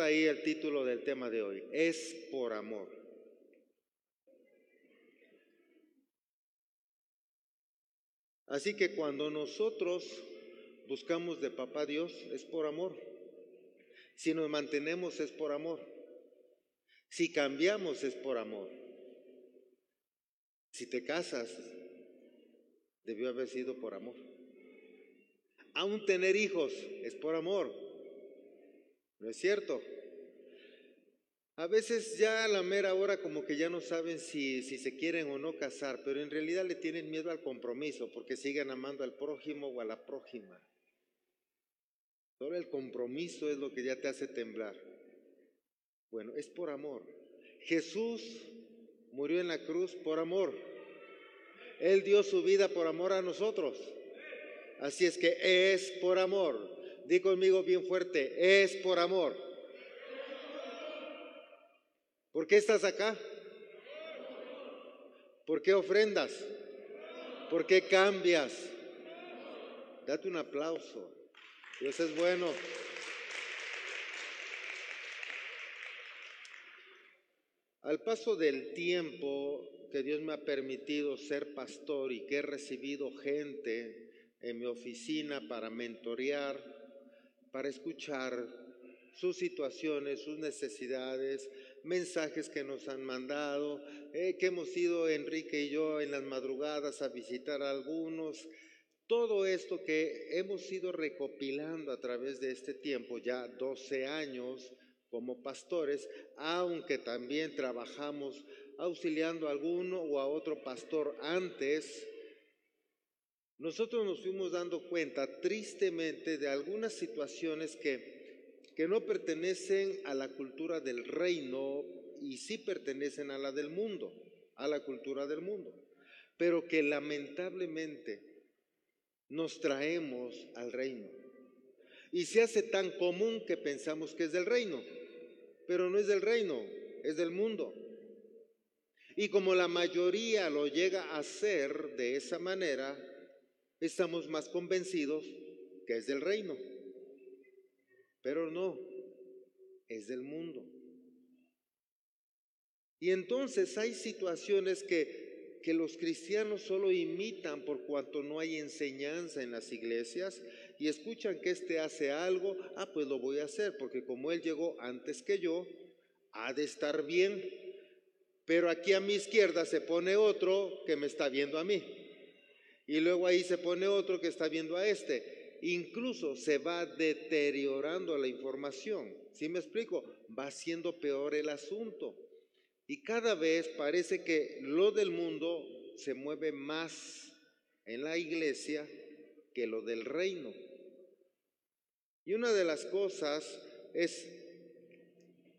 ahí el título del tema de hoy, es por amor. Así que cuando nosotros buscamos de papá Dios es por amor. Si nos mantenemos es por amor. Si cambiamos es por amor. Si te casas, debió haber sido por amor. Aún tener hijos es por amor. ¿No es cierto? A veces ya a la mera hora como que ya no saben si, si se quieren o no casar, pero en realidad le tienen miedo al compromiso porque siguen amando al prójimo o a la prójima. Solo el compromiso es lo que ya te hace temblar. Bueno, es por amor. Jesús murió en la cruz por amor. Él dio su vida por amor a nosotros. Así es que es por amor. Di conmigo bien fuerte, es por amor. ¿Por qué estás acá? ¿Por qué ofrendas? ¿Por qué cambias? Date un aplauso. Dios es bueno. Al paso del tiempo que Dios me ha permitido ser pastor y que he recibido gente en mi oficina para mentorear, para escuchar sus situaciones, sus necesidades, mensajes que nos han mandado, eh, que hemos ido Enrique y yo en las madrugadas a visitar a algunos. Todo esto que hemos ido recopilando a través de este tiempo, ya 12 años como pastores, aunque también trabajamos auxiliando a alguno o a otro pastor antes, nosotros nos fuimos dando cuenta tristemente de algunas situaciones que que no pertenecen a la cultura del reino y sí pertenecen a la del mundo, a la cultura del mundo, pero que lamentablemente nos traemos al reino. Y se hace tan común que pensamos que es del reino, pero no es del reino, es del mundo. Y como la mayoría lo llega a hacer de esa manera, estamos más convencidos que es del reino. Pero no, es del mundo. Y entonces hay situaciones que, que los cristianos solo imitan por cuanto no hay enseñanza en las iglesias y escuchan que éste hace algo, ah, pues lo voy a hacer, porque como él llegó antes que yo, ha de estar bien. Pero aquí a mi izquierda se pone otro que me está viendo a mí. Y luego ahí se pone otro que está viendo a este incluso se va deteriorando la información. ¿Sí me explico? Va siendo peor el asunto. Y cada vez parece que lo del mundo se mueve más en la iglesia que lo del reino. Y una de las cosas es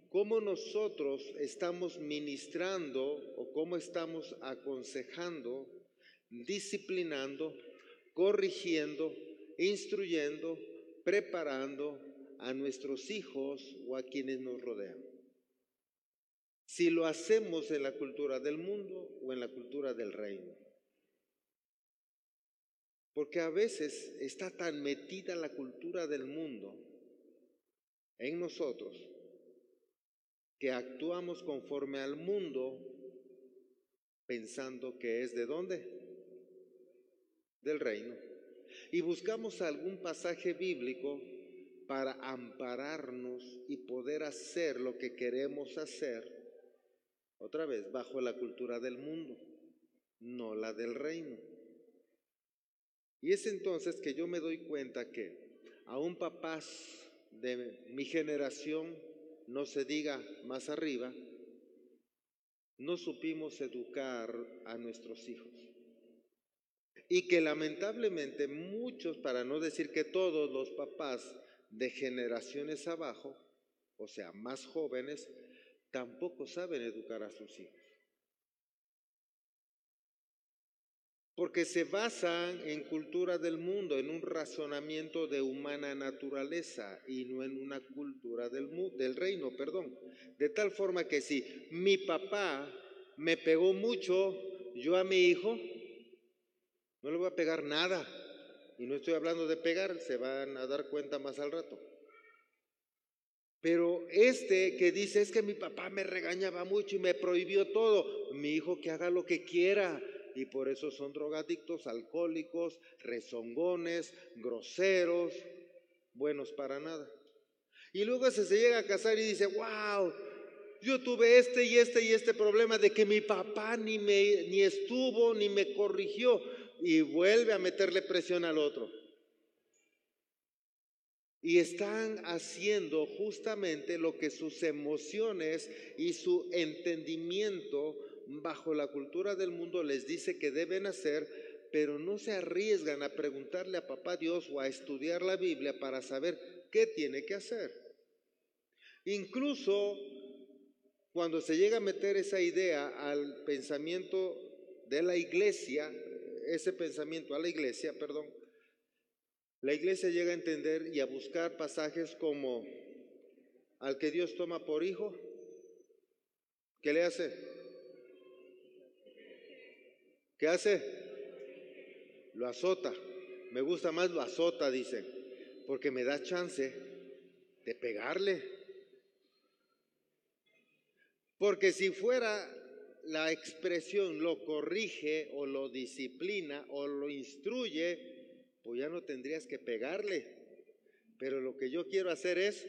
cómo nosotros estamos ministrando o cómo estamos aconsejando, disciplinando, corrigiendo instruyendo, preparando a nuestros hijos o a quienes nos rodean. Si lo hacemos en la cultura del mundo o en la cultura del reino. Porque a veces está tan metida la cultura del mundo en nosotros que actuamos conforme al mundo pensando que es de dónde? Del reino y buscamos algún pasaje bíblico para ampararnos y poder hacer lo que queremos hacer, otra vez, bajo la cultura del mundo, no la del reino. Y es entonces que yo me doy cuenta que aún papás de mi generación, no se diga más arriba, no supimos educar a nuestros hijos y que lamentablemente muchos, para no decir que todos los papás de generaciones abajo, o sea, más jóvenes, tampoco saben educar a sus hijos. Porque se basan en cultura del mundo, en un razonamiento de humana naturaleza y no en una cultura del, del reino, perdón. De tal forma que si mi papá me pegó mucho, yo a mi hijo no le voy a pegar nada. Y no estoy hablando de pegar, se van a dar cuenta más al rato. Pero este que dice es que mi papá me regañaba mucho y me prohibió todo, mi hijo que haga lo que quiera. Y por eso son drogadictos, alcohólicos, rezongones, groseros, buenos para nada. Y luego se, llega a casar y dice, wow, yo tuve este y este y este problema de que mi papá ni, me, ni estuvo ni me corrigió y vuelve a meterle presión al otro. Y están haciendo justamente lo que sus emociones y su entendimiento bajo la cultura del mundo les dice que deben hacer, pero no se arriesgan a preguntarle a papá Dios o a estudiar la Biblia para saber qué tiene que hacer. Incluso cuando se llega a meter esa idea al pensamiento de la iglesia, ese pensamiento a la iglesia, perdón, la iglesia llega a entender y a buscar pasajes como al que Dios toma por hijo, ¿qué le hace? ¿Qué hace? Lo azota. Me gusta más lo azota, dice, porque me da chance de pegarle. Porque si fuera la expresión lo corrige o lo disciplina o lo instruye, pues ya no tendrías que pegarle. Pero lo que yo quiero hacer es,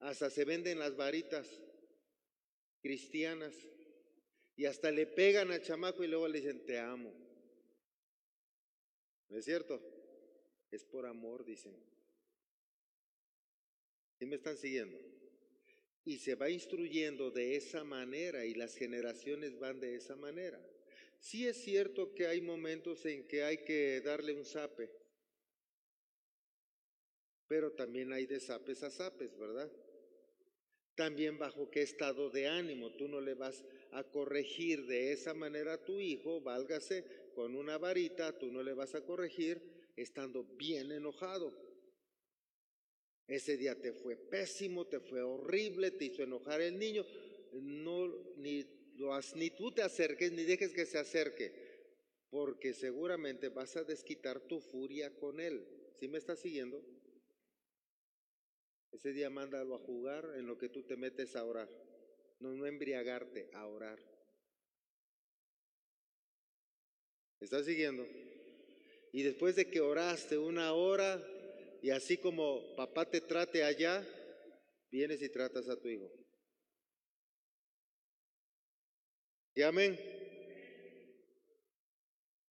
hasta se venden las varitas cristianas y hasta le pegan al chamaco y luego le dicen, te amo. ¿No es cierto? Es por amor, dicen. ¿Y me están siguiendo? Y se va instruyendo de esa manera y las generaciones van de esa manera. Sí es cierto que hay momentos en que hay que darle un zape, pero también hay de zapes a zapes, ¿verdad? También bajo qué estado de ánimo. Tú no le vas a corregir de esa manera a tu hijo, válgase con una varita, tú no le vas a corregir estando bien enojado. Ese día te fue pésimo, te fue horrible, te hizo enojar el niño. No, ni ni tú te acerques ni dejes que se acerque, porque seguramente vas a desquitar tu furia con él. ¿Sí me estás siguiendo? Ese día mándalo a jugar en lo que tú te metes a orar. No, no embriagarte, a orar. ¿Estás siguiendo? Y después de que oraste una hora y así como papá te trate allá, vienes y tratas a tu hijo. ¿Y amén?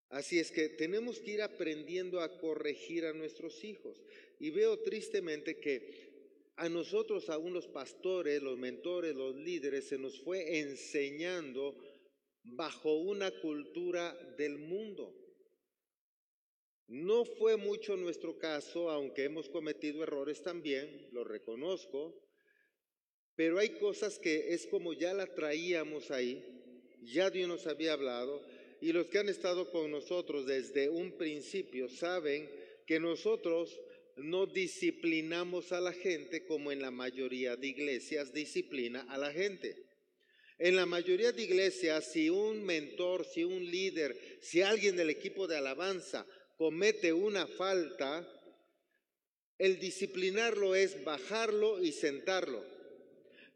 Así es que tenemos que ir aprendiendo a corregir a nuestros hijos. Y veo tristemente que a nosotros, aún los pastores, los mentores, los líderes, se nos fue enseñando bajo una cultura del mundo. No fue mucho nuestro caso, aunque hemos cometido errores también, lo reconozco, pero hay cosas que es como ya la traíamos ahí ya Dios nos había hablado y los que han estado con nosotros desde un principio saben que nosotros no disciplinamos a la gente como en la mayoría de iglesias disciplina a la gente. En la mayoría de iglesias, si un mentor, si un líder, si alguien del equipo de alabanza comete una falta, el disciplinarlo es bajarlo y sentarlo.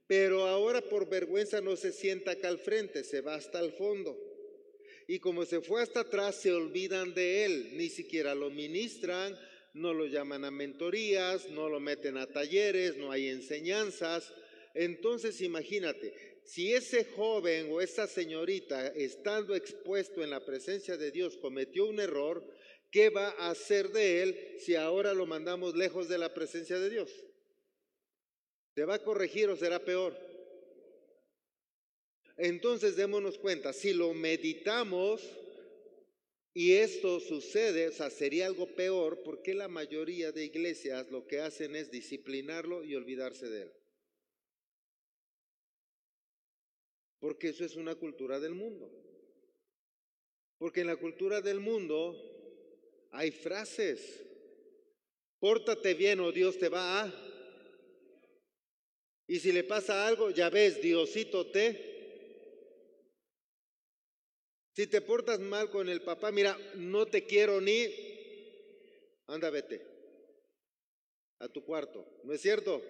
Pero ahora por vergüenza no se sienta acá al frente, se va hasta el fondo. Y como se fue hasta atrás, se olvidan de él, ni siquiera lo ministran, no lo llaman a mentorías, no lo meten a talleres, no hay enseñanzas. Entonces imagínate, si ese joven o esa señorita, estando expuesto en la presencia de Dios, cometió un error, ¿qué va a hacer de él si ahora lo mandamos lejos de la presencia de Dios? ¿Se va a corregir o será peor? Entonces démonos cuenta, si lo meditamos y esto sucede, o sea, sería algo peor porque la mayoría de iglesias lo que hacen es disciplinarlo y olvidarse de él. Porque eso es una cultura del mundo. Porque en la cultura del mundo hay frases. Pórtate bien o Dios te va a y si le pasa algo, ya ves, Diosito te. Si te portas mal con el papá, mira, no te quiero ni. Anda, vete a tu cuarto. ¿No es cierto?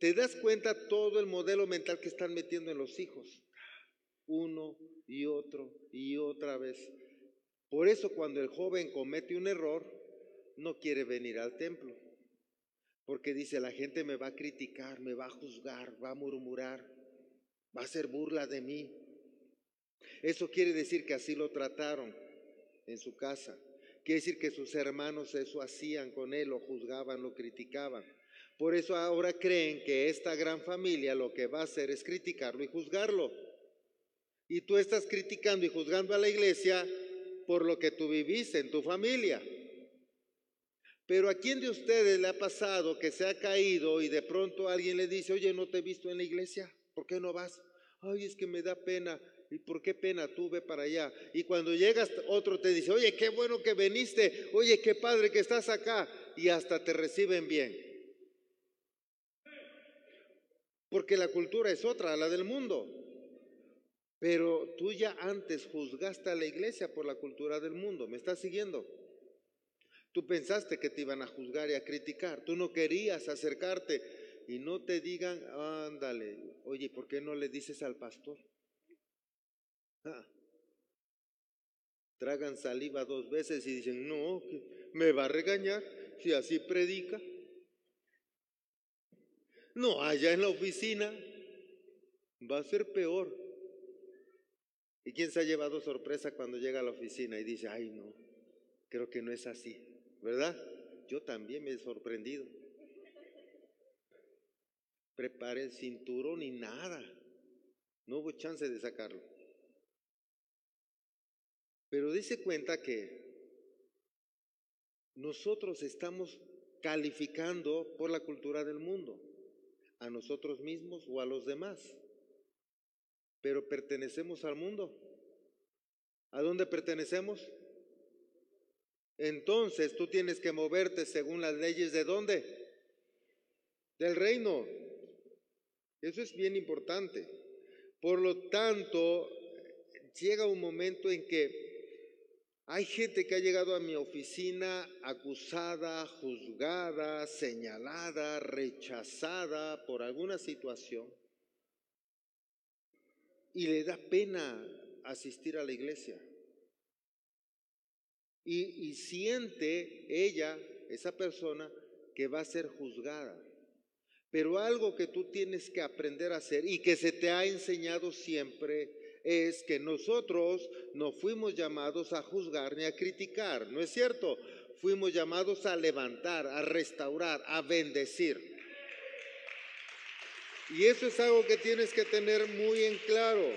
te das cuenta todo el modelo mental que están metiendo en los hijos. Uno y otro y otra vez. Por eso cuando el joven comete un error, no quiere venir al templo. Porque dice, la gente me va a criticar, me va a juzgar, va a murmurar, va a hacer burla de mí. Eso quiere decir que así lo trataron en su casa. Quiere decir que sus hermanos eso hacían con él, lo juzgaban, lo criticaban. Por eso ahora creen que esta gran familia lo que va a hacer es criticarlo y juzgarlo. Y tú estás criticando y juzgando a la iglesia por lo que tú viviste en tu familia. Pero a quién de ustedes le ha pasado que se ha caído y de pronto alguien le dice, oye, no te he visto en la iglesia, ¿por qué no vas? Ay, es que me da pena. ¿Y por qué pena? Tú ve para allá. Y cuando llegas, otro te dice, oye, qué bueno que viniste, oye, qué padre que estás acá. Y hasta te reciben bien. Porque la cultura es otra, la del mundo. Pero tú ya antes juzgaste a la iglesia por la cultura del mundo. ¿Me estás siguiendo? Tú pensaste que te iban a juzgar y a criticar. Tú no querías acercarte y no te digan, ándale, oye, ¿por qué no le dices al pastor? Ah. Tragan saliva dos veces y dicen, no, me va a regañar si así predica. No, allá en la oficina va a ser peor. ¿Y quién se ha llevado sorpresa cuando llega a la oficina y dice, ay no, creo que no es así? ¿verdad? Yo también me he sorprendido. Prepare el cinturón y nada. No hubo chance de sacarlo. Pero dice cuenta que nosotros estamos calificando por la cultura del mundo, a nosotros mismos o a los demás. Pero pertenecemos al mundo. ¿A dónde pertenecemos? Entonces tú tienes que moverte según las leyes de dónde? Del reino. Eso es bien importante. Por lo tanto, llega un momento en que hay gente que ha llegado a mi oficina acusada, juzgada, señalada, rechazada por alguna situación y le da pena asistir a la iglesia. Y, siente ella, esa persona, que va a ser juzgada. Pero algo que tú tienes que aprender a hacer y que se te ha enseñado siempre es que nosotros no fuimos llamados a juzgar ni a criticar, ¿no es cierto? Fuimos llamados a levantar, a restaurar, a bendecir. Y eso es algo que tienes que tener muy en claro.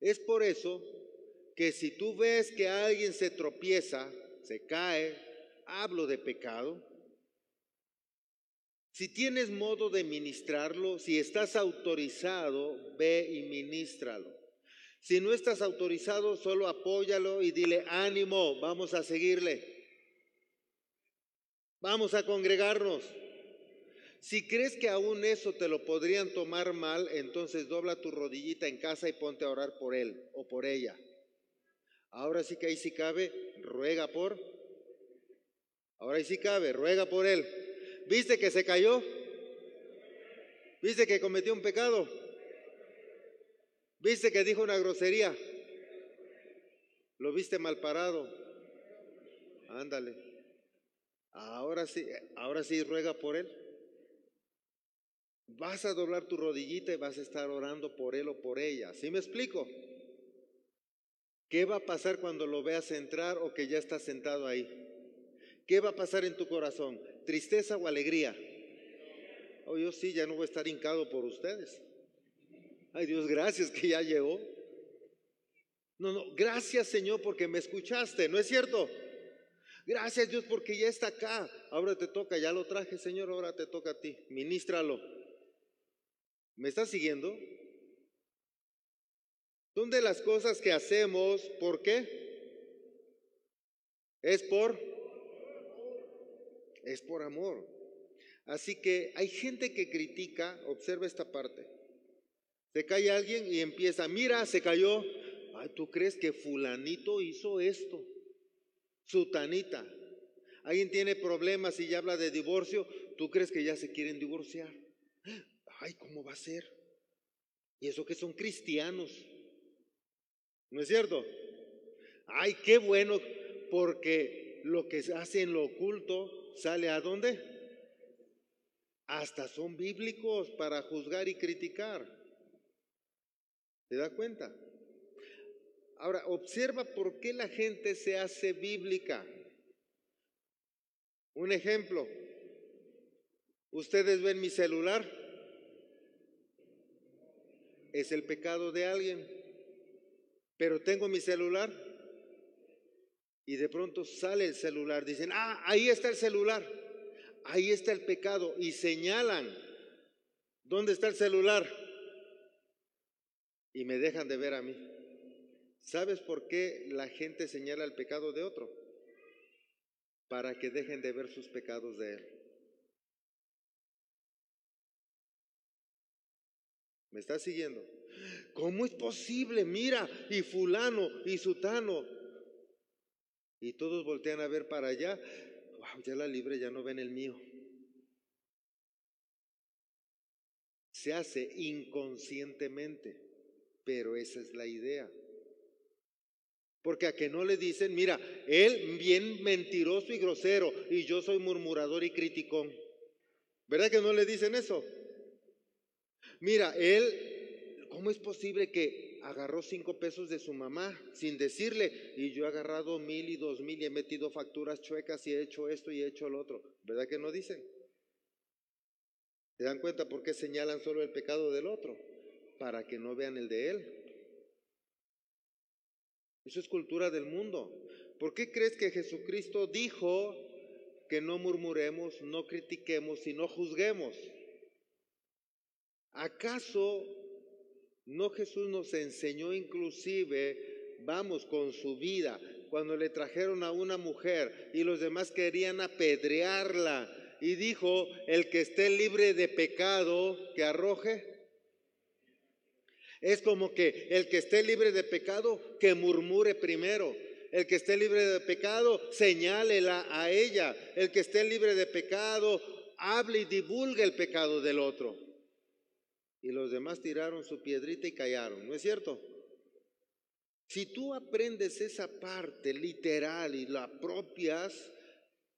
Es por eso que si tú ves que alguien se tropieza, se cae, hablo de pecado, si tienes modo de ministrarlo, si estás autorizado, ve y ministralo. Si no estás autorizado, solo apóyalo y dile, ánimo, vamos a seguirle. Vamos a congregarnos. Si crees que aún eso te lo podrían tomar mal, entonces dobla tu rodillita en casa y ponte a orar por él o por ella. Ahora sí que ahí sí cabe, ruega por. Ahora ahí sí cabe, ruega por él. ¿Viste que se cayó? ¿Viste que cometió un pecado? ¿Viste que dijo una grosería? ¿Lo viste mal parado? Ándale. Ahora sí, ahora sí ruega por él. Vas a doblar tu rodillita y vas a estar orando por él o por ella. ¿Sí me explico? ¿Qué va a pasar cuando lo veas entrar o que ya está sentado ahí? ¿Qué va a pasar en tu corazón? ¿Tristeza o alegría? Oh, yo sí, ya no voy a estar hincado por ustedes. Ay Dios, gracias que ya llegó. No, no, gracias Señor porque me escuchaste, ¿no es cierto? Gracias Dios porque ya está acá. Ahora te toca, ya lo traje Señor, ahora te toca a ti. Ministralo. ¿Me estás siguiendo? Son de las cosas que hacemos, ¿por qué? Es por es por amor. Así que hay gente que critica, observa esta parte. Se cae alguien y empieza, mira, se cayó. Ay, ¿tú crees que fulanito hizo esto? Sutanita. Alguien tiene problemas y ya habla de divorcio, tú crees que ya se quieren divorciar. Ay, ¿cómo va a ser? Y eso que son cristianos. ¿No es cierto? Ay, qué bueno, porque lo que se hace en lo oculto sale a dónde? Hasta son bíblicos para juzgar y criticar. ¿Se da cuenta? Ahora, observa por qué la gente se hace bíblica. Un ejemplo, ustedes ven mi celular, es el pecado de alguien, pero tengo mi celular y de pronto sale el celular, dicen, ah, ahí está el celular, ahí está el pecado y señalan, ¿dónde está el celular? Y me dejan de ver a mí. ¿Sabes por qué la gente señala el pecado de otro? Para que dejen de ver sus pecados de él. ¿Me estás siguiendo? ¿Cómo es posible? Mira, y fulano, y sutano. Y todos voltean a ver para allá. Wow, ya la libre, ya no ven el mío. Se hace inconscientemente, pero esa es la idea. Porque a que no le dicen, mira, él bien mentiroso y grosero, y yo soy murmurador y criticón. ¿Verdad que no le dicen eso? Mira, él, ¿cómo es posible que agarró cinco pesos de su mamá sin decirle? Y yo he agarrado mil y dos mil y he metido facturas chuecas y he hecho esto y he hecho lo otro. ¿Verdad que no dicen? ¿Se dan cuenta por qué señalan solo el pecado del otro? Para que no vean el de él. Eso es cultura del mundo. ¿Por qué crees que Jesucristo dijo que no murmuremos, no critiquemos y no juzguemos? ¿Acaso no Jesús nos enseñó inclusive, vamos, con su vida, cuando le trajeron a una mujer y los demás querían apedrearla y dijo, el que esté libre de pecado, que arroje? Es como que el que esté libre de pecado, que murmure primero. El que esté libre de pecado, señálela a ella. El que esté libre de pecado, hable y divulgue el pecado del otro. Y los demás tiraron su piedrita y callaron, ¿no es cierto? Si tú aprendes esa parte literal y la apropias,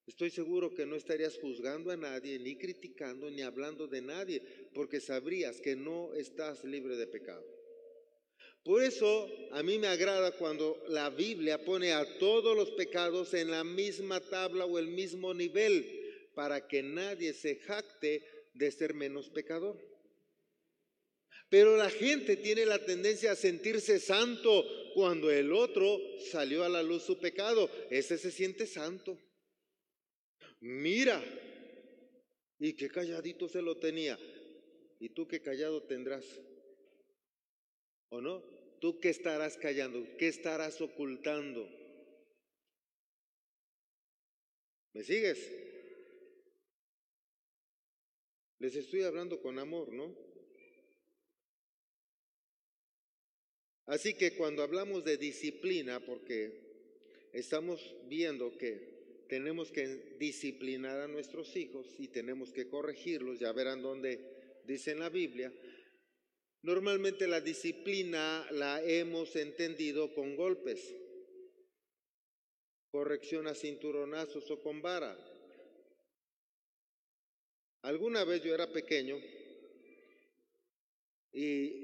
estoy seguro que no estarías juzgando a nadie, ni criticando, ni hablando de nadie, porque sabrías que no estás libre de pecado. Por eso a mí me agrada cuando la Biblia pone a todos los pecados en la misma tabla o el mismo nivel para que nadie se jacte de ser menos pecador. Pero la gente tiene la tendencia a sentirse santo cuando el otro salió a la luz su pecado. Ese se siente santo. Mira, y qué calladito se lo tenía. ¿Y tú qué callado tendrás? ¿O no? ¿Tú qué estarás callando? ¿Qué estarás ocultando? ¿Me sigues? Les estoy hablando con amor, ¿no? Así que cuando hablamos de disciplina, porque estamos viendo que tenemos que disciplinar a nuestros hijos y tenemos que corregirlos, ya verán dónde dice en la Biblia, Normalmente la disciplina la hemos entendido con golpes, corrección a cinturonazos o con vara. Alguna vez yo era pequeño y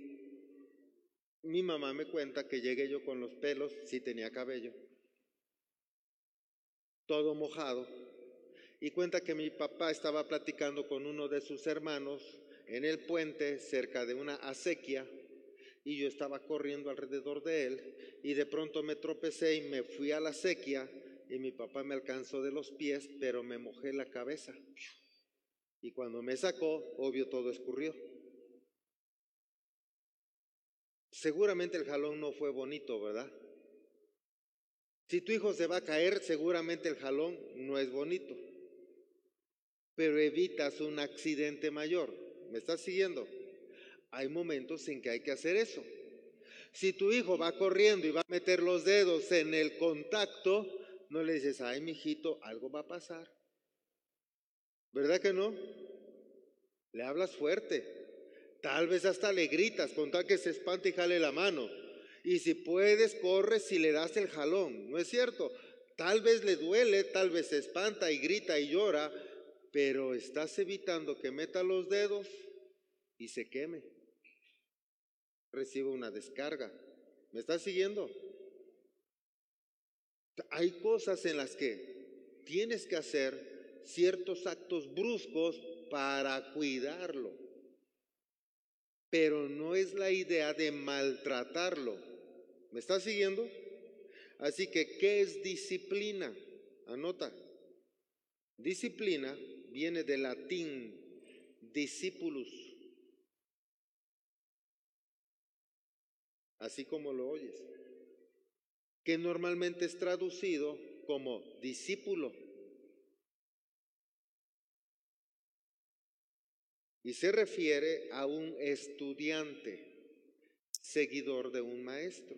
mi mamá me cuenta que llegué yo con los pelos, si tenía cabello, todo mojado, y cuenta que mi papá estaba platicando con uno de sus hermanos en el puente cerca de una acequia y yo estaba corriendo alrededor de él y de pronto me tropecé y me fui a la acequia y mi papá me alcanzó de los pies, pero me mojé la cabeza. Y cuando me sacó, obvio todo escurrió. Seguramente el jalón no fue bonito, ¿verdad? Si tu hijo se va a caer, seguramente el jalón no es bonito, pero evitas un accidente mayor. ¿Me estás siguiendo? Hay momentos en que hay que hacer eso. Si tu hijo va corriendo y va a meter los dedos en el contacto, no le dices, ay, mijito, algo va a pasar. ¿Verdad que no? Le hablas fuerte. Tal vez hasta le gritas, con tal que se espante y jale la mano. Y si puedes, corres y le das el jalón. ¿No es cierto? Tal vez le duele, tal vez se espanta y grita y llora, pero estás evitando que meta los dedos y se queme. Recibe una descarga. ¿Me estás siguiendo? Hay cosas en las que tienes que hacer ciertos actos bruscos para cuidarlo. Pero no es la idea de maltratarlo. ¿Me estás siguiendo? Así que, ¿qué es disciplina? Anota. Disciplina viene del latín discipulus. Así como lo oyes. Que normalmente es traducido como discípulo. Y se refiere a un estudiante, seguidor de un maestro.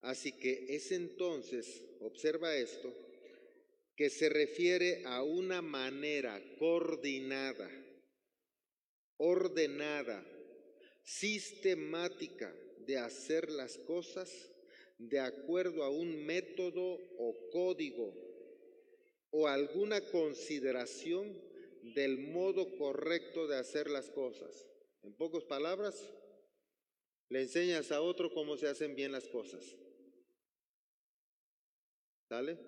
Así que es entonces, observa esto, que se refiere a una manera coordinada, ordenada, sistemática de hacer las cosas de acuerdo a un método o código o alguna consideración del modo correcto de hacer las cosas. En pocas palabras, le enseñas a otro cómo se hacen bien las cosas. ¿Sale?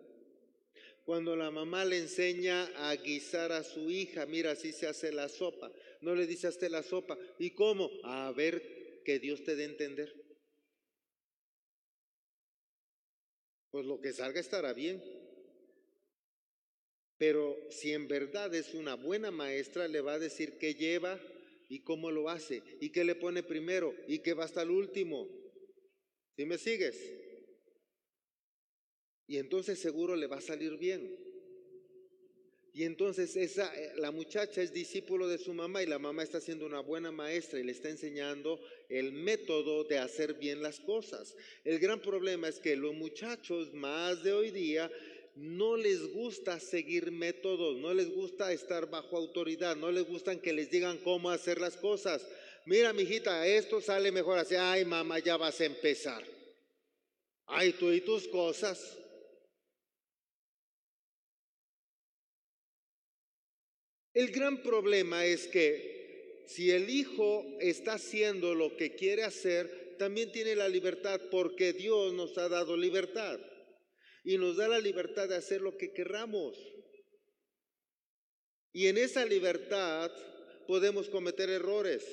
Cuando la mamá le enseña a guisar a su hija, mira, así se hace la sopa. No le dice hazte la sopa. ¿Y cómo? A ver que Dios te dé a entender. Pues lo que salga estará bien. Pero si en verdad es una buena maestra, le va a decir qué lleva y cómo lo hace, y qué le pone primero, y qué va hasta el último. ¿Sí me sigues? Y entonces seguro le va a salir bien. Y entonces esa, eh, la muchacha es discípulo de su mamá y la mamá está siendo una buena maestra y le está enseñando el método de hacer bien las cosas. El gran problema es que los muchachos más de hoy día no les gusta seguir métodos, no les gusta estar bajo autoridad, no les gustan que les digan cómo hacer las cosas. Mira, mijita, esto sale mejor así. Ay, mamá, ya vas a empezar. Ay, tú y tus cosas. El gran problema es que si el hijo está haciendo lo que quiere hacer, también tiene la libertad porque Dios nos ha dado libertad y nos da la libertad de hacer lo que querramos. Y en esa libertad podemos cometer errores.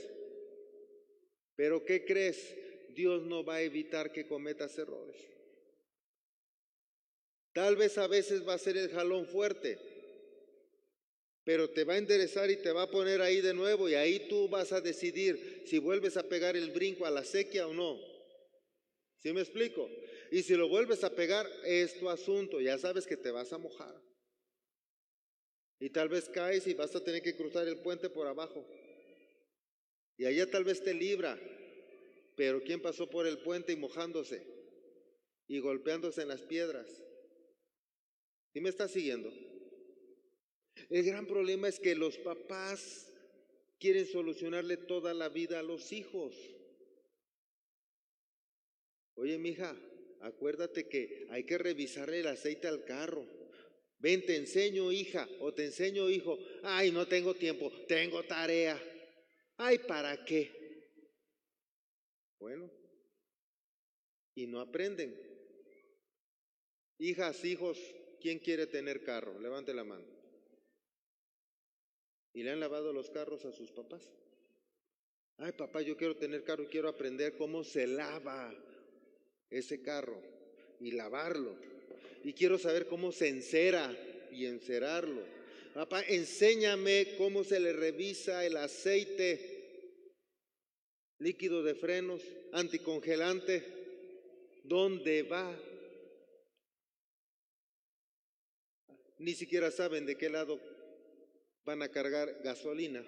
Pero ¿qué crees? Dios no va a evitar que cometas errores. Tal vez a veces va a ser el jalón fuerte, pero te va a enderezar y te va a poner ahí de nuevo y ahí tú vas a decidir si vuelves a pegar el brinco a la sequía o no. ¿Sí me explico? Y si lo vuelves a pegar, es tu asunto, ya sabes que te vas a mojar. Y tal vez caes y vas a tener que cruzar el puente por abajo. Y allá tal vez te libra. Pero ¿quién pasó por el puente y mojándose? Y golpeándose en las piedras. ¿Y me estás siguiendo? El gran problema es que los papás quieren solucionarle toda la vida a los hijos. Oye, mija, acuérdate que hay que revisarle el aceite al carro. Ven, te enseño, hija, o te enseño, hijo. Ay, no tengo tiempo, tengo tarea. Ay, ¿para qué? Bueno, y no aprenden. Hijas, hijos, ¿quién quiere tener carro? Levante la mano. ¿Y le han lavado los carros a sus papás? Ay, papá, yo quiero tener carro y quiero aprender cómo se lava ese carro y lavarlo. Y quiero saber cómo se encera y encerarlo. Papá, enséñame cómo se le revisa el aceite líquido de frenos, anticongelante, dónde va. Ni siquiera saben de qué lado van a cargar gasolina.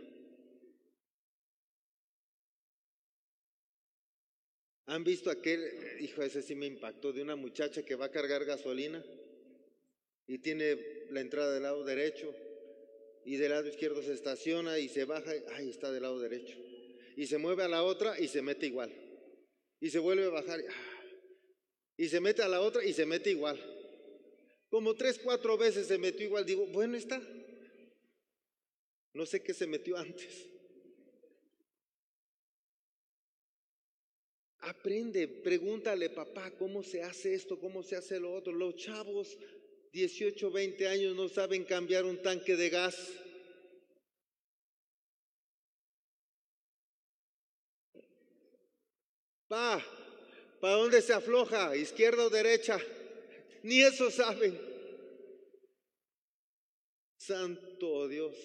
¿Han visto aquel, hijo, ese sí me impactó, de una muchacha que va a cargar gasolina y tiene la entrada del lado derecho y del lado izquierdo se estaciona y se baja, ahí está del lado derecho. Y se mueve a la otra y se mete igual. Y se vuelve a bajar y se mete a la otra y se mete igual. Como tres, cuatro veces se metió igual. Digo, bueno está. No sé qué se metió antes. Aprende, pregúntale, papá, ¿cómo se hace esto? ¿Cómo se hace lo otro? Los chavos, 18, 20 años, no saben cambiar un tanque de gas. Pa, ¿para dónde se afloja? ¿Izquierda o derecha? Ni eso saben. Santo Dios.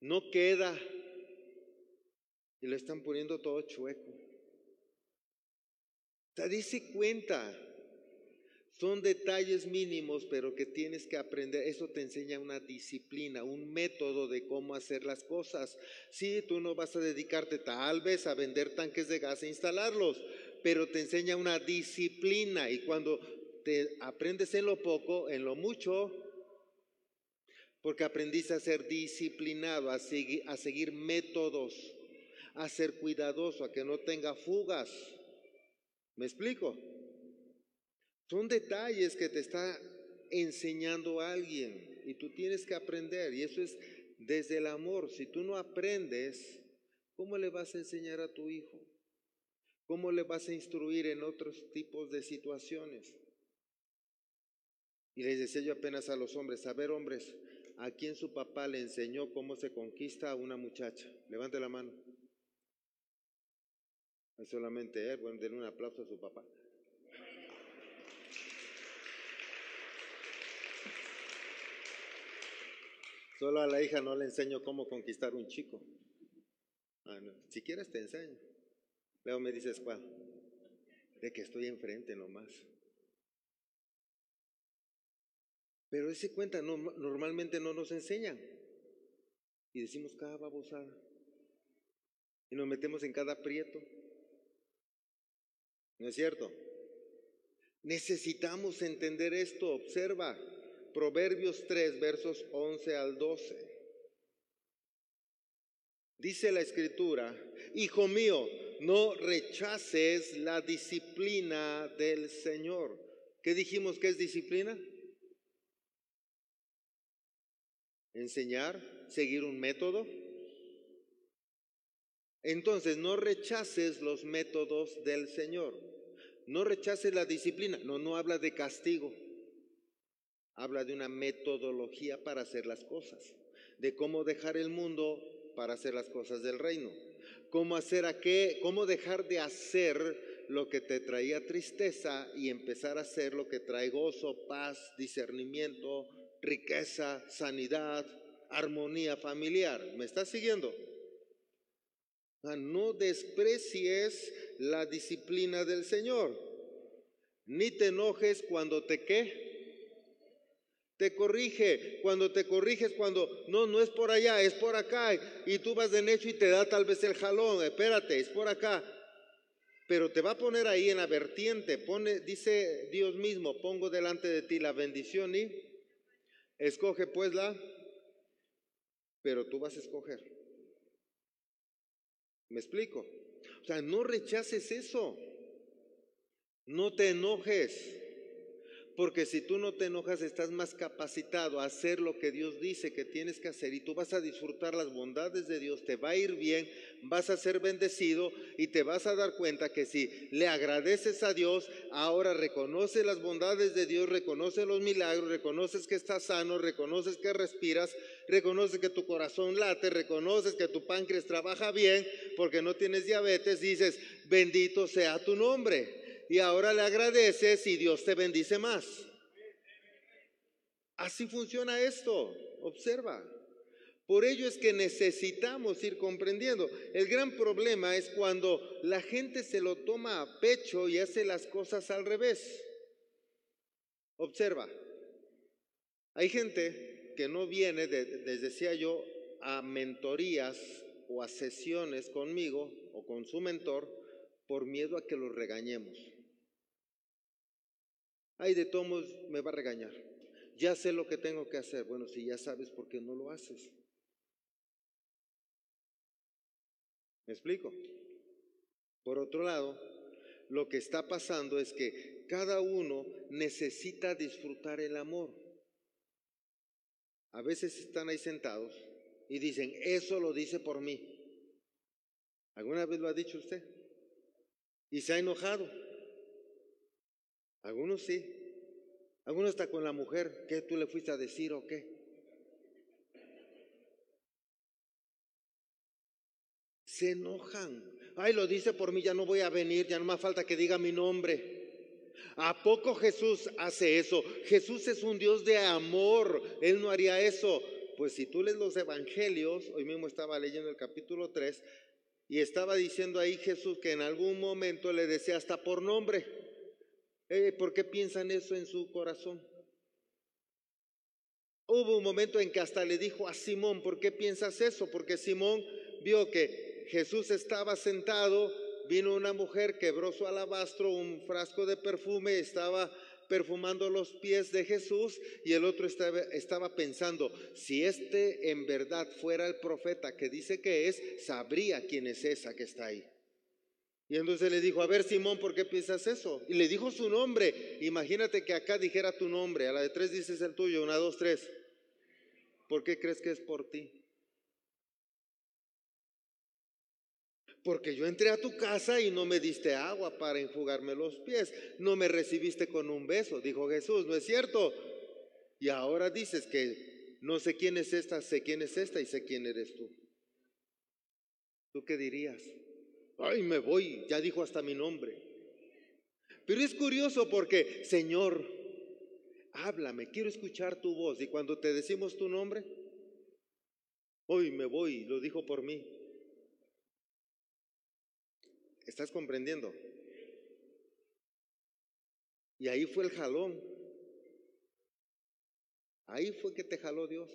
No queda y lo están poniendo todo chueco. Te dice cuenta. Son detalles mínimos, pero que tienes que aprender. Eso te enseña una disciplina, un método de cómo hacer las cosas. Sí, tú no vas a dedicarte tal vez a vender tanques de gas e instalarlos, pero te enseña una disciplina. Y cuando te aprendes en lo poco, en lo mucho, porque aprendiste a ser disciplinado, a a seguir métodos a ser cuidadoso, a que no tenga fugas. ¿Me explico? Son detalles que te está enseñando alguien y tú tienes que aprender y eso es desde el amor. Si tú no aprendes, ¿cómo le vas a enseñar a tu hijo? ¿Cómo le vas a instruir en otros tipos de situaciones? Y les decía yo apenas a los hombres, a ver hombres, ¿a quién su papá le enseñó cómo se conquista a una muchacha? Levante la mano. Es solamente él. Bueno, denle un aplauso a su papá. Solo a la hija no le enseño cómo conquistar un chico. Ah, si quieres te enseño. Luego me dices cuál. De que estoy enfrente nomás. Pero ese cuenta no, normalmente no nos enseñan. Y decimos cada babosada. Y nos metemos en cada prieto. ¿No es cierto? Necesitamos entender esto. Observa Proverbios 3, versos 11 al 12. Dice la escritura, Hijo mío, no rechaces la disciplina del Señor. ¿Qué dijimos que es disciplina? Enseñar, seguir un método. Entonces, no rechaces los métodos del Señor. No rechaces la disciplina. No, no habla de castigo. Habla de una metodología para hacer las cosas. De cómo dejar el mundo para hacer las cosas del reino. Cómo hacer a qué, cómo dejar de hacer lo que te traía tristeza y empezar a hacer lo que trae gozo, paz, discernimiento, riqueza, sanidad, armonía familiar. ¿Me estás siguiendo? No desprecies la disciplina del Señor, ni te enojes cuando te qué. Te corrige, cuando te corriges, cuando no, no es por allá, es por acá, y tú vas de necho y te da tal vez el jalón, espérate, es por acá, pero te va a poner ahí en la vertiente, pone, dice Dios mismo, pongo delante de ti la bendición y escoge pues la, pero tú vas a escoger. ¿Me explico? O sea, no rechaces eso. No te enojes. Porque si tú no te enojas, estás más capacitado a hacer lo que Dios dice que tienes que hacer y tú vas a disfrutar las bondades de Dios, te va a ir bien, vas a ser bendecido y te vas a dar cuenta que si le agradeces a Dios, ahora reconoces las bondades de Dios, reconoces los milagros, reconoces que estás sano, reconoces que respiras, reconoces que tu corazón late, reconoces que tu páncreas trabaja bien porque no tienes diabetes, dices, bendito sea tu nombre y ahora le agradeces y Dios te bendice más. Así funciona esto. Observa. Por ello es que necesitamos ir comprendiendo. El gran problema es cuando la gente se lo toma a pecho y hace las cosas al revés. Observa. Hay gente que no viene, les decía yo, a mentorías o a sesiones conmigo o con su mentor por miedo a que los regañemos. Ay, de todos me va a regañar. Ya sé lo que tengo que hacer. Bueno, si ya sabes por qué no lo haces. ¿Me explico? Por otro lado, lo que está pasando es que cada uno necesita disfrutar el amor. A veces están ahí sentados y dicen, eso lo dice por mí. ¿Alguna vez lo ha dicho usted? Y se ha enojado. Algunos sí. Algunos está con la mujer. ¿Qué tú le fuiste a decir o qué? Se enojan. Ay, lo dice por mí, ya no voy a venir, ya no me falta que diga mi nombre. ¿A poco Jesús hace eso? Jesús es un Dios de amor, Él no haría eso. Pues si tú lees los evangelios, hoy mismo estaba leyendo el capítulo 3, y estaba diciendo ahí Jesús que en algún momento le decía hasta por nombre. Eh, ¿Por qué piensan eso en su corazón? Hubo un momento en que hasta le dijo a Simón, ¿por qué piensas eso? Porque Simón vio que Jesús estaba sentado vino una mujer, quebró su alabastro, un frasco de perfume, estaba perfumando los pies de Jesús y el otro estaba, estaba, pensando, si este en verdad fuera el profeta que dice que es, sabría quién es esa que está ahí. Y entonces le dijo, a ver Simón, ¿por qué piensas eso? Y le dijo su nombre. Imagínate que acá dijera tu nombre, a la de tres dices el tuyo, una, dos, tres. ¿Por qué crees que es por ti? porque yo entré a tu casa y no me diste agua para enjugarme los pies, no me recibiste con un beso, dijo Jesús, ¿no es cierto? Y ahora dices que no sé quién es esta, sé quién es esta y sé quién eres tú. ¿Tú qué dirías? Ay, me voy, ya dijo hasta mi nombre. Pero es curioso porque, Señor, háblame, quiero escuchar tu voz. Y cuando te decimos tu nombre, hoy me voy, lo dijo por mí. ¿Estás comprendiendo? Y ahí fue el jalón. Ahí fue que te jaló Dios.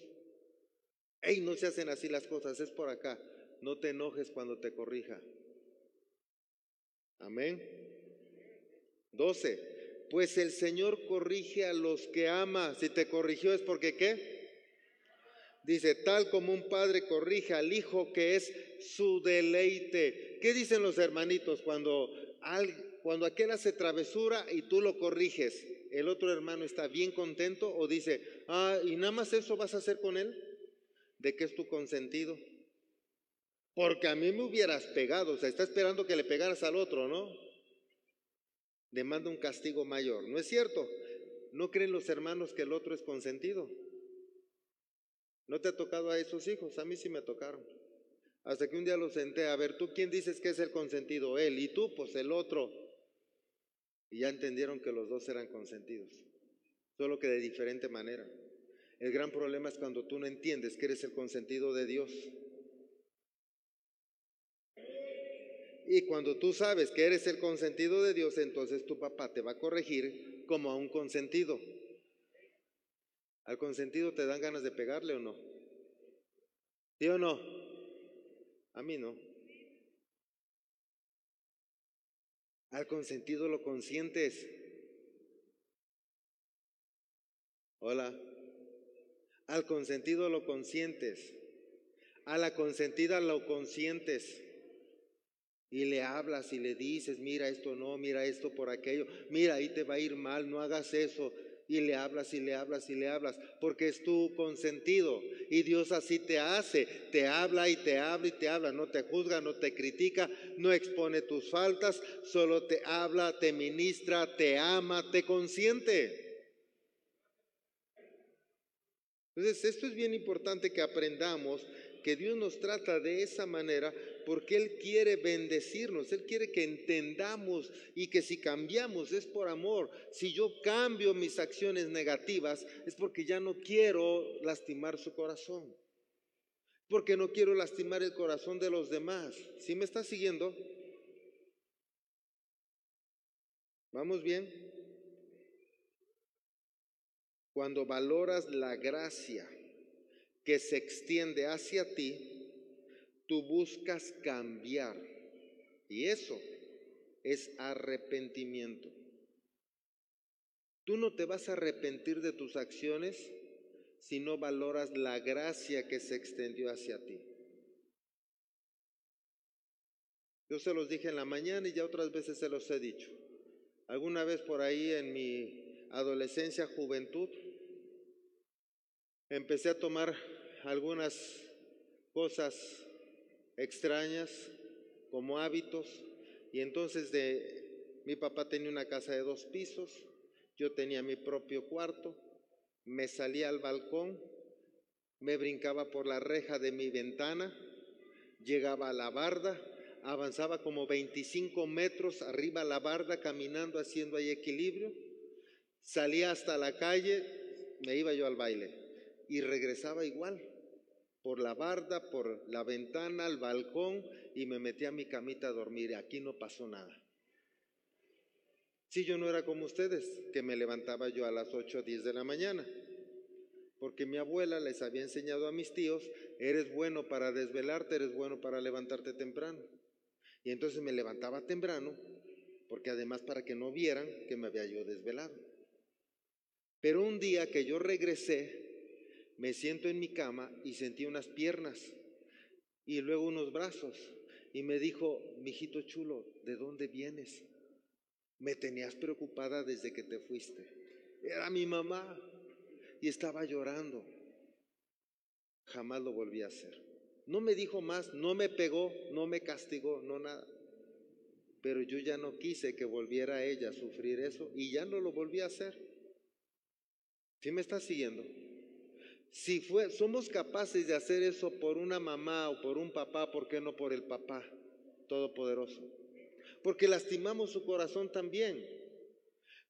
Ey, no se hacen así las cosas, es por acá. No te enojes cuando te corrija. Amén. 12. Pues el Señor corrige a los que ama. Si te corrigió es porque qué? Dice, tal como un padre corrige al hijo que es su deleite. ¿Qué dicen los hermanitos cuando, cuando aquel hace travesura y tú lo corriges? ¿El otro hermano está bien contento o dice, ah, y nada más eso vas a hacer con él? ¿De qué es tu consentido? Porque a mí me hubieras pegado, o sea, está esperando que le pegaras al otro, ¿no? Demanda un castigo mayor. ¿No es cierto? ¿No creen los hermanos que el otro es consentido? ¿No te ha tocado a esos hijos? A mí sí me tocaron. Hasta que un día los senté, a ver, ¿tú quién dices que es el consentido? Él. Y tú, pues el otro. Y ya entendieron que los dos eran consentidos, solo que de diferente manera. El gran problema es cuando tú no entiendes que eres el consentido de Dios. Y cuando tú sabes que eres el consentido de Dios, entonces tu papá te va a corregir como a un consentido. ¿Al consentido te dan ganas de pegarle o no? ¿Sí o no? A mí no. Al consentido lo consientes. Hola. Al consentido lo consientes. A la consentida lo consientes. Y le hablas y le dices, mira esto no, mira esto por aquello, mira ahí te va a ir mal, no hagas eso, y le hablas y le hablas y le hablas, porque es tu consentido. Y Dios así te hace, te habla y te habla y te habla, no te juzga, no te critica, no expone tus faltas, solo te habla, te ministra, te ama, te consiente. Entonces, esto es bien importante que aprendamos que Dios nos trata de esa manera porque Él quiere bendecirnos, Él quiere que entendamos y que si cambiamos es por amor. Si yo cambio mis acciones negativas es porque ya no quiero lastimar su corazón, porque no quiero lastimar el corazón de los demás. ¿Sí me está siguiendo? ¿Vamos bien? Cuando valoras la gracia que se extiende hacia ti, tú buscas cambiar. Y eso es arrepentimiento. Tú no te vas a arrepentir de tus acciones si no valoras la gracia que se extendió hacia ti. Yo se los dije en la mañana y ya otras veces se los he dicho. Alguna vez por ahí en mi adolescencia, juventud, empecé a tomar algunas cosas extrañas como hábitos. Y entonces de mi papá tenía una casa de dos pisos, yo tenía mi propio cuarto, me salía al balcón, me brincaba por la reja de mi ventana, llegaba a la barda, avanzaba como 25 metros arriba a la barda caminando haciendo ahí equilibrio, salía hasta la calle, me iba yo al baile y regresaba igual por la barda, por la ventana, al balcón y me metí a mi camita a dormir. Aquí no pasó nada. Si yo no era como ustedes, que me levantaba yo a las 8 o 10 de la mañana, porque mi abuela les había enseñado a mis tíos, eres bueno para desvelarte, eres bueno para levantarte temprano. Y entonces me levantaba temprano, porque además para que no vieran que me había yo desvelado. Pero un día que yo regresé, me siento en mi cama y sentí unas piernas y luego unos brazos. Y me dijo, mijito chulo, ¿de dónde vienes? Me tenías preocupada desde que te fuiste. Era mi mamá y estaba llorando. Jamás lo volví a hacer. No me dijo más, no me pegó, no me castigó, no nada. Pero yo ya no quise que volviera ella a sufrir eso y ya no lo volví a hacer. ¿Sí me estás siguiendo? Si fue, somos capaces de hacer eso por una mamá o por un papá, ¿por qué no por el papá todopoderoso? Porque lastimamos su corazón también.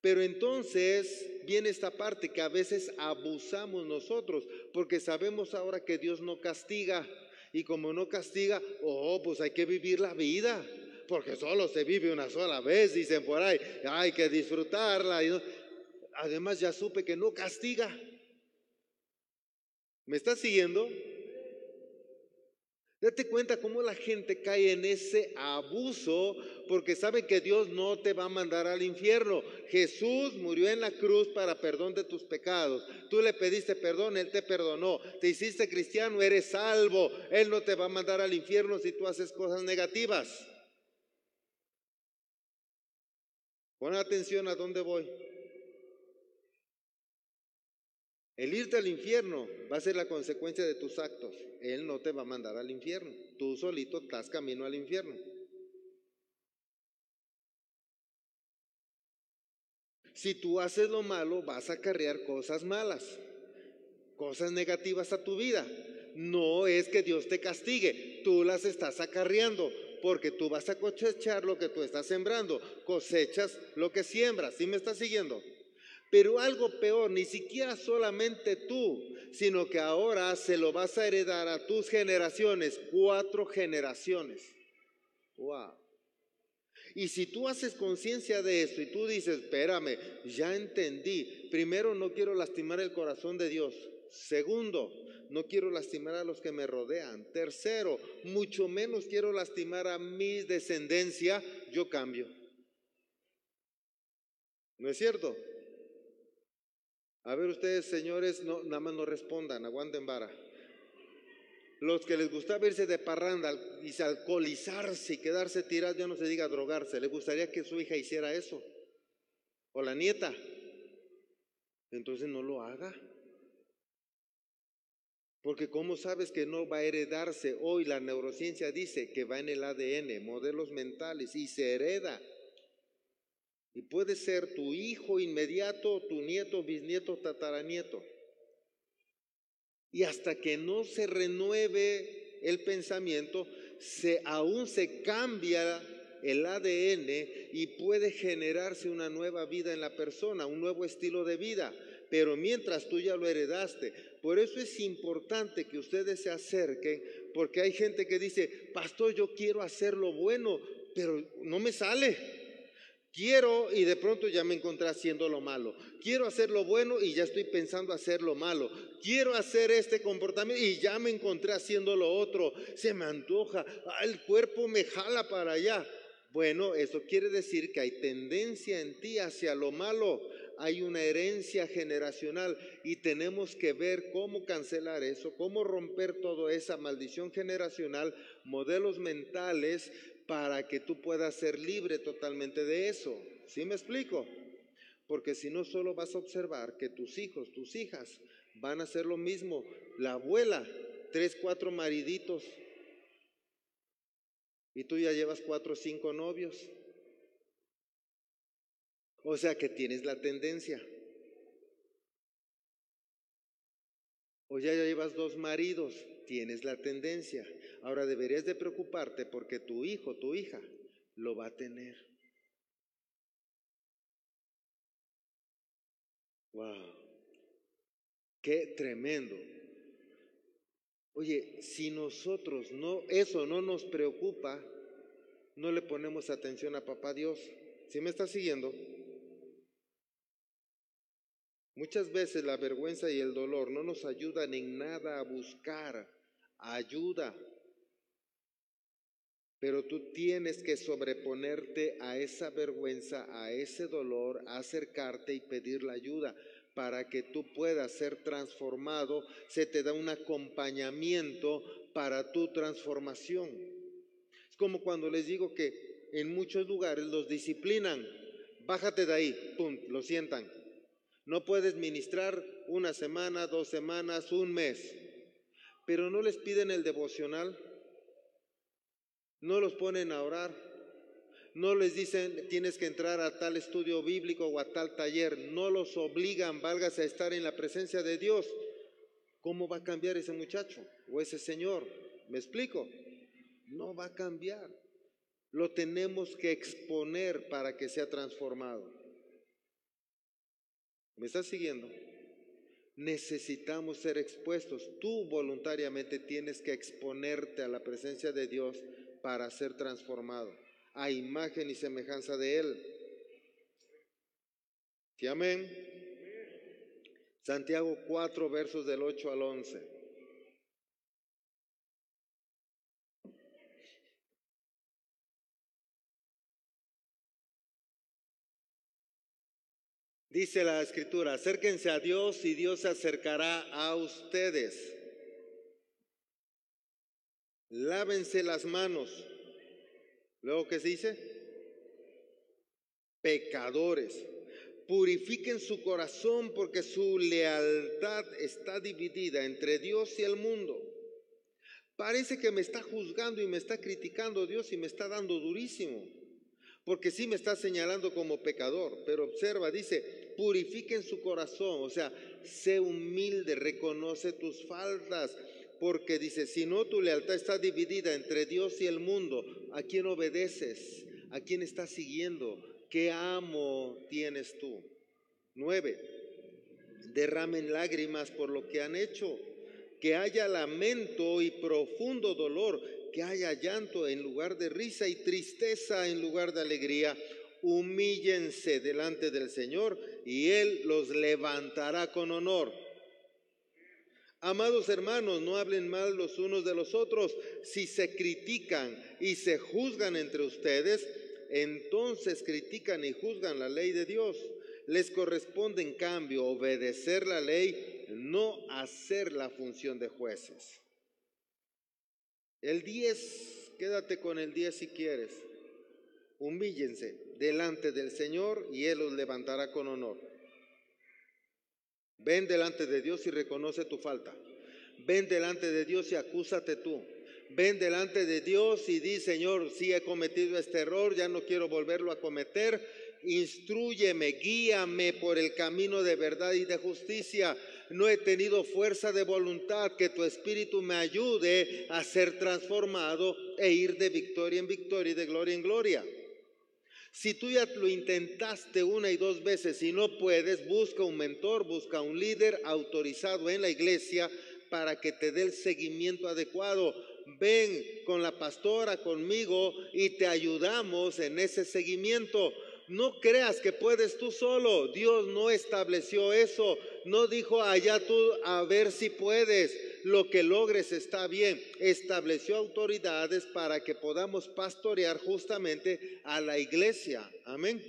Pero entonces viene esta parte que a veces abusamos nosotros, porque sabemos ahora que Dios no castiga. Y como no castiga, oh, pues hay que vivir la vida, porque solo se vive una sola vez, dicen por ahí, hay que disfrutarla. Además ya supe que no castiga. ¿Me estás siguiendo? Date cuenta cómo la gente cae en ese abuso porque sabe que Dios no te va a mandar al infierno. Jesús murió en la cruz para perdón de tus pecados. Tú le pediste perdón, Él te perdonó. Te hiciste cristiano, eres salvo. Él no te va a mandar al infierno si tú haces cosas negativas. Pon atención a dónde voy. El irte al infierno va a ser la consecuencia de tus actos. Él no te va a mandar al infierno. Tú solito estás camino al infierno. Si tú haces lo malo, vas a acarrear cosas malas, cosas negativas a tu vida. No es que Dios te castigue, tú las estás acarreando, porque tú vas a cosechar lo que tú estás sembrando, cosechas lo que siembras. ¿Sí me estás siguiendo? Pero algo peor, ni siquiera solamente tú, sino que ahora se lo vas a heredar a tus generaciones, cuatro generaciones. Wow. Y si tú haces conciencia de esto y tú dices, espérame, ya entendí. Primero, no quiero lastimar el corazón de Dios. Segundo, no quiero lastimar a los que me rodean. Tercero, mucho menos quiero lastimar a mi descendencia. Yo cambio. ¿No es cierto? A ver ustedes, señores, no, nada más no respondan, aguanten vara. Los que les gustaba irse de parranda y alcoholizarse y quedarse tirados, ya no se diga drogarse, ¿le gustaría que su hija hiciera eso? ¿O la nieta? Entonces no lo haga. Porque ¿cómo sabes que no va a heredarse? Hoy la neurociencia dice que va en el ADN, modelos mentales, y se hereda. Y puede ser tu hijo inmediato, tu nieto, bisnieto, tataranieto. Y hasta que no se renueve el pensamiento, se, aún se cambia el ADN y puede generarse una nueva vida en la persona, un nuevo estilo de vida. Pero mientras tú ya lo heredaste, por eso es importante que ustedes se acerquen, porque hay gente que dice, pastor, yo quiero hacer lo bueno, pero no me sale. Quiero y de pronto ya me encontré haciendo lo malo. Quiero hacer lo bueno y ya estoy pensando hacer lo malo. Quiero hacer este comportamiento y ya me encontré haciendo lo otro. Se me antoja. Ah, el cuerpo me jala para allá. Bueno, eso quiere decir que hay tendencia en ti hacia lo malo, hay una herencia generacional y tenemos que ver cómo cancelar eso, cómo romper toda esa maldición generacional, modelos mentales para que tú puedas ser libre totalmente de eso. ¿Sí me explico? Porque si no, solo vas a observar que tus hijos, tus hijas van a hacer lo mismo. La abuela, tres, cuatro mariditos, y tú ya llevas cuatro o cinco novios. O sea que tienes la tendencia. O ya llevas dos maridos, tienes la tendencia. Ahora deberías de preocuparte porque tu hijo, tu hija, lo va a tener. Wow. Qué tremendo. Oye, si nosotros no eso no nos preocupa, no le ponemos atención a papá Dios. ¿Sí me está siguiendo? Muchas veces la vergüenza y el dolor no nos ayudan en nada a buscar ayuda. Pero tú tienes que sobreponerte a esa vergüenza, a ese dolor, acercarte y pedir la ayuda para que tú puedas ser transformado. Se te da un acompañamiento para tu transformación. Es como cuando les digo que en muchos lugares los disciplinan. Bájate de ahí, pum, lo sientan. No puedes ministrar una semana, dos semanas, un mes, pero no les piden el devocional, no los ponen a orar, no les dicen tienes que entrar a tal estudio bíblico o a tal taller, no los obligan, válgase a estar en la presencia de Dios. ¿Cómo va a cambiar ese muchacho o ese señor? ¿Me explico? No va a cambiar. Lo tenemos que exponer para que sea transformado. ¿Me estás siguiendo? Necesitamos ser expuestos. Tú voluntariamente tienes que exponerte a la presencia de Dios para ser transformado a imagen y semejanza de Él. ¿Sí, amén? Santiago 4, versos del 8 al 11. Dice la escritura, acérquense a Dios y Dios se acercará a ustedes. Lávense las manos. Luego, ¿qué se dice? Pecadores. Purifiquen su corazón porque su lealtad está dividida entre Dios y el mundo. Parece que me está juzgando y me está criticando Dios y me está dando durísimo porque sí me está señalando como pecador, pero observa, dice, purifiquen su corazón, o sea, sé humilde, reconoce tus faltas, porque dice, si no tu lealtad está dividida entre Dios y el mundo, ¿a quién obedeces? ¿A quién estás siguiendo? ¿Qué amo tienes tú? Nueve, derramen lágrimas por lo que han hecho, que haya lamento y profundo dolor que haya llanto en lugar de risa y tristeza en lugar de alegría. Humíllense delante del Señor y Él los levantará con honor. Amados hermanos, no hablen mal los unos de los otros. Si se critican y se juzgan entre ustedes, entonces critican y juzgan la ley de Dios. Les corresponde en cambio obedecer la ley, no hacer la función de jueces. El 10, quédate con el 10 si quieres. Humíllense delante del Señor y Él los levantará con honor. Ven delante de Dios y reconoce tu falta. Ven delante de Dios y acúsate tú. Ven delante de Dios y di, Señor, si he cometido este error, ya no quiero volverlo a cometer. Instrúyeme, guíame por el camino de verdad y de justicia no he tenido fuerza de voluntad, que tu espíritu me ayude a ser transformado e ir de victoria en victoria y de gloria en gloria. Si tú ya lo intentaste una y dos veces y no puedes, busca un mentor, busca un líder autorizado en la iglesia para que te dé el seguimiento adecuado. Ven con la pastora, conmigo y te ayudamos en ese seguimiento. No creas que puedes tú solo. Dios no estableció eso. No dijo allá tú a ver si puedes. Lo que logres está bien. Estableció autoridades para que podamos pastorear justamente a la iglesia. Amén.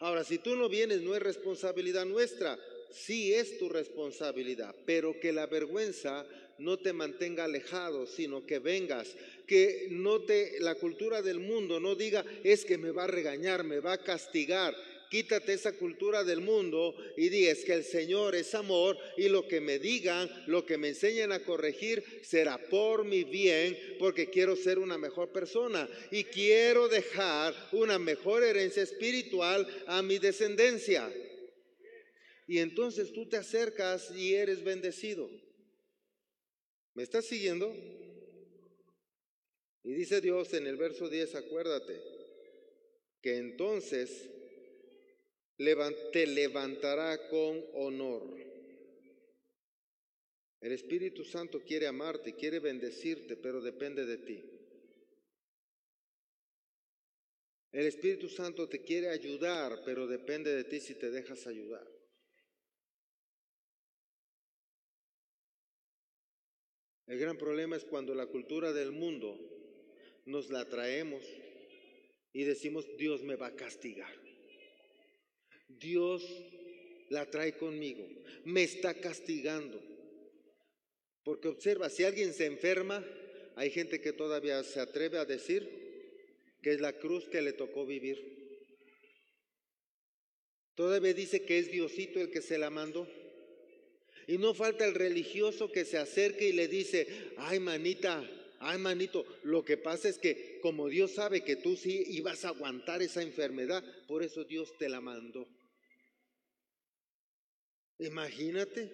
Ahora, si tú no vienes, no es responsabilidad nuestra. Sí es tu responsabilidad, pero que la vergüenza no te mantenga alejado, sino que vengas, que no te la cultura del mundo no diga es que me va a regañar, me va a castigar. Quítate esa cultura del mundo y di es que el Señor es amor y lo que me digan, lo que me enseñen a corregir será por mi bien porque quiero ser una mejor persona y quiero dejar una mejor herencia espiritual a mi descendencia. Y entonces tú te acercas y eres bendecido. ¿Me estás siguiendo? Y dice Dios en el verso 10, acuérdate, que entonces te levantará con honor. El Espíritu Santo quiere amarte, quiere bendecirte, pero depende de ti. El Espíritu Santo te quiere ayudar, pero depende de ti si te dejas ayudar. El gran problema es cuando la cultura del mundo nos la traemos y decimos, Dios me va a castigar. Dios la trae conmigo, me está castigando. Porque observa, si alguien se enferma, hay gente que todavía se atreve a decir que es la cruz que le tocó vivir. Todavía dice que es Diosito el que se la mandó. Y no falta el religioso que se acerque y le dice, ay manita, ay manito, lo que pasa es que como Dios sabe que tú sí ibas a aguantar esa enfermedad, por eso Dios te la mandó. Imagínate.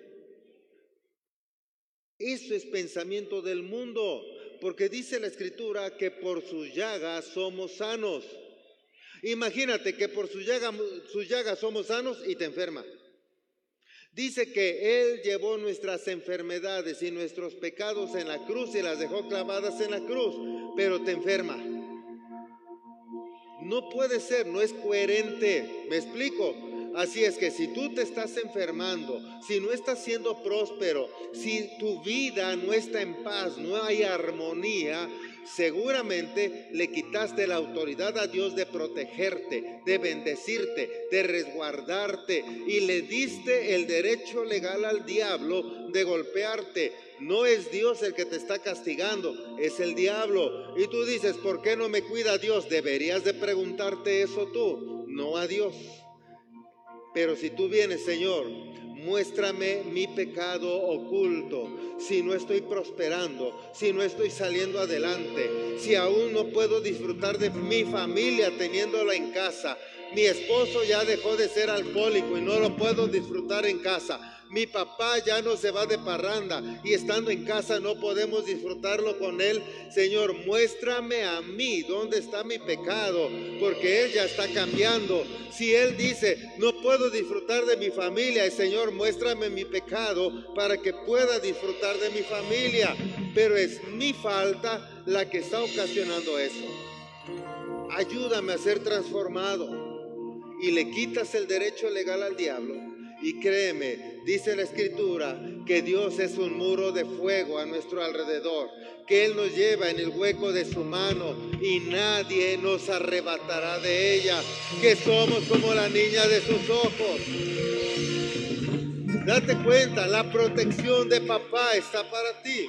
Eso es pensamiento del mundo, porque dice la escritura que por sus llagas somos sanos. Imagínate que por sus llagas, sus llagas somos sanos y te enferma. Dice que Él llevó nuestras enfermedades y nuestros pecados en la cruz y las dejó clavadas en la cruz, pero te enferma. No puede ser, no es coherente. ¿Me explico? Así es que si tú te estás enfermando, si no estás siendo próspero, si tu vida no está en paz, no hay armonía, seguramente le quitaste la autoridad a Dios de protegerte, de bendecirte, de resguardarte y le diste el derecho legal al diablo de golpearte. No es Dios el que te está castigando, es el diablo. Y tú dices, ¿por qué no me cuida Dios? Deberías de preguntarte eso tú, no a Dios. Pero si tú vienes, Señor, muéstrame mi pecado oculto, si no estoy prosperando, si no estoy saliendo adelante, si aún no puedo disfrutar de mi familia teniéndola en casa. Mi esposo ya dejó de ser alcohólico y no lo puedo disfrutar en casa. Mi papá ya no se va de parranda y estando en casa no podemos disfrutarlo con él. Señor, muéstrame a mí dónde está mi pecado, porque él ya está cambiando. Si él dice, no puedo disfrutar de mi familia, Señor, muéstrame mi pecado para que pueda disfrutar de mi familia. Pero es mi falta la que está ocasionando eso. Ayúdame a ser transformado y le quitas el derecho legal al diablo y créeme, dice la escritura que Dios es un muro de fuego a nuestro alrededor, que Él nos lleva en el hueco de su mano y nadie nos arrebatará de ella, que somos como la niña de sus ojos. Date cuenta, la protección de papá está para ti.